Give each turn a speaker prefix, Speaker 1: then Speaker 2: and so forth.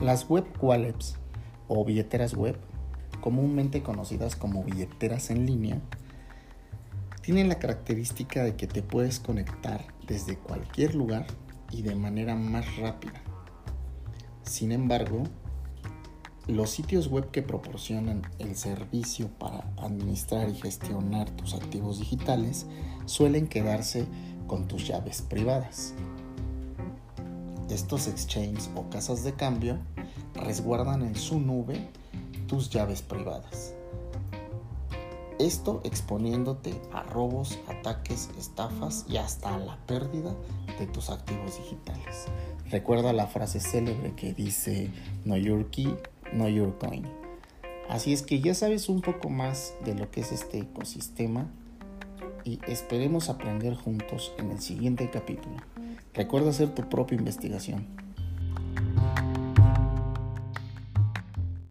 Speaker 1: Las web wallets o billeteras web, comúnmente conocidas como billeteras en línea, tienen la característica de que te puedes conectar desde cualquier lugar y de manera más rápida. Sin embargo, los sitios web que proporcionan el servicio para administrar y gestionar tus activos digitales suelen quedarse con tus llaves privadas. Estos exchanges o casas de cambio resguardan en su nube tus llaves privadas. Esto exponiéndote a robos, ataques, estafas y hasta a la pérdida de tus activos digitales. Recuerda la frase célebre que dice Know Your Key, Know Your Coin. Así es que ya sabes un poco más de lo que es este ecosistema y esperemos aprender juntos en el siguiente capítulo. Recuerda hacer tu propia investigación.